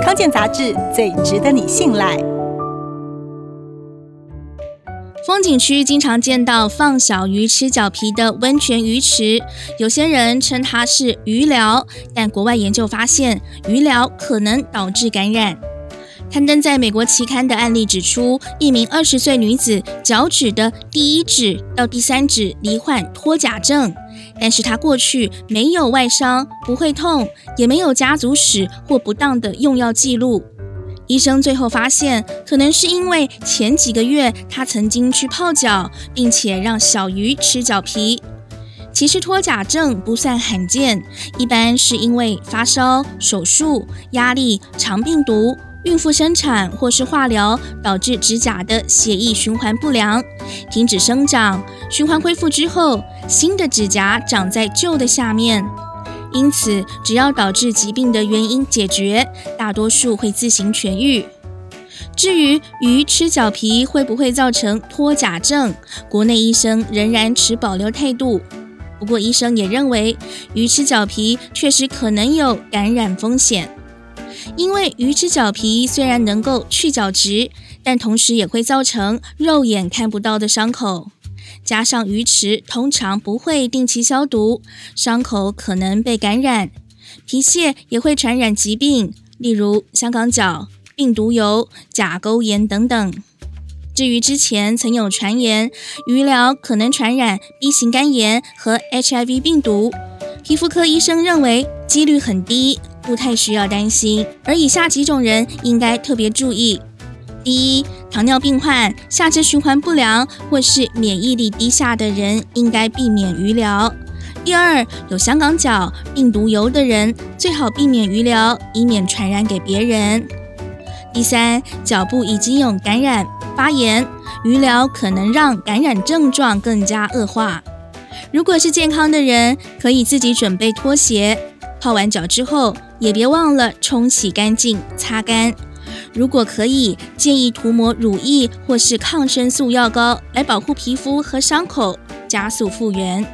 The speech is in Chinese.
康健杂志最值得你信赖。风景区经常见到放小鱼吃脚皮的温泉鱼池，有些人称它是鱼疗，但国外研究发现，鱼疗可能导致感染。刊登在美国期刊的案例指出，一名二十岁女子脚趾的第一指到第三指罹患脱甲症，但是她过去没有外伤，不会痛，也没有家族史或不当的用药记录。医生最后发现，可能是因为前几个月她曾经去泡脚，并且让小鱼吃脚皮。其实脱甲症不算罕见，一般是因为发烧、手术、压力、肠病毒。孕妇生产或是化疗导致指甲的血液循环不良，停止生长，循环恢复之后，新的指甲长在旧的下面。因此，只要导致疾病的原因解决，大多数会自行痊愈。至于鱼吃脚皮会不会造成脱甲症，国内医生仍然持保留态度。不过，医生也认为，鱼吃脚皮确实可能有感染风险。因为鱼吃脚皮虽然能够去角质，但同时也会造成肉眼看不到的伤口。加上鱼池通常不会定期消毒，伤口可能被感染。皮屑也会传染疾病，例如香港脚、病毒疣、甲沟炎等等。至于之前曾有传言鱼疗可能传染 B 型肝炎和 HIV 病毒，皮肤科医生认为几率很低。不太需要担心，而以下几种人应该特别注意：第一，糖尿病患、下肢循环不良或是免疫力低下的人应该避免鱼疗；第二，有香港脚、病毒疣的人最好避免鱼疗，以免传染给别人；第三，脚部已经有感染发炎，鱼疗可能让感染症状更加恶化。如果是健康的人，可以自己准备拖鞋。泡完脚之后，也别忘了冲洗干净、擦干。如果可以，建议涂抹乳液或是抗生素药膏来保护皮肤和伤口，加速复原。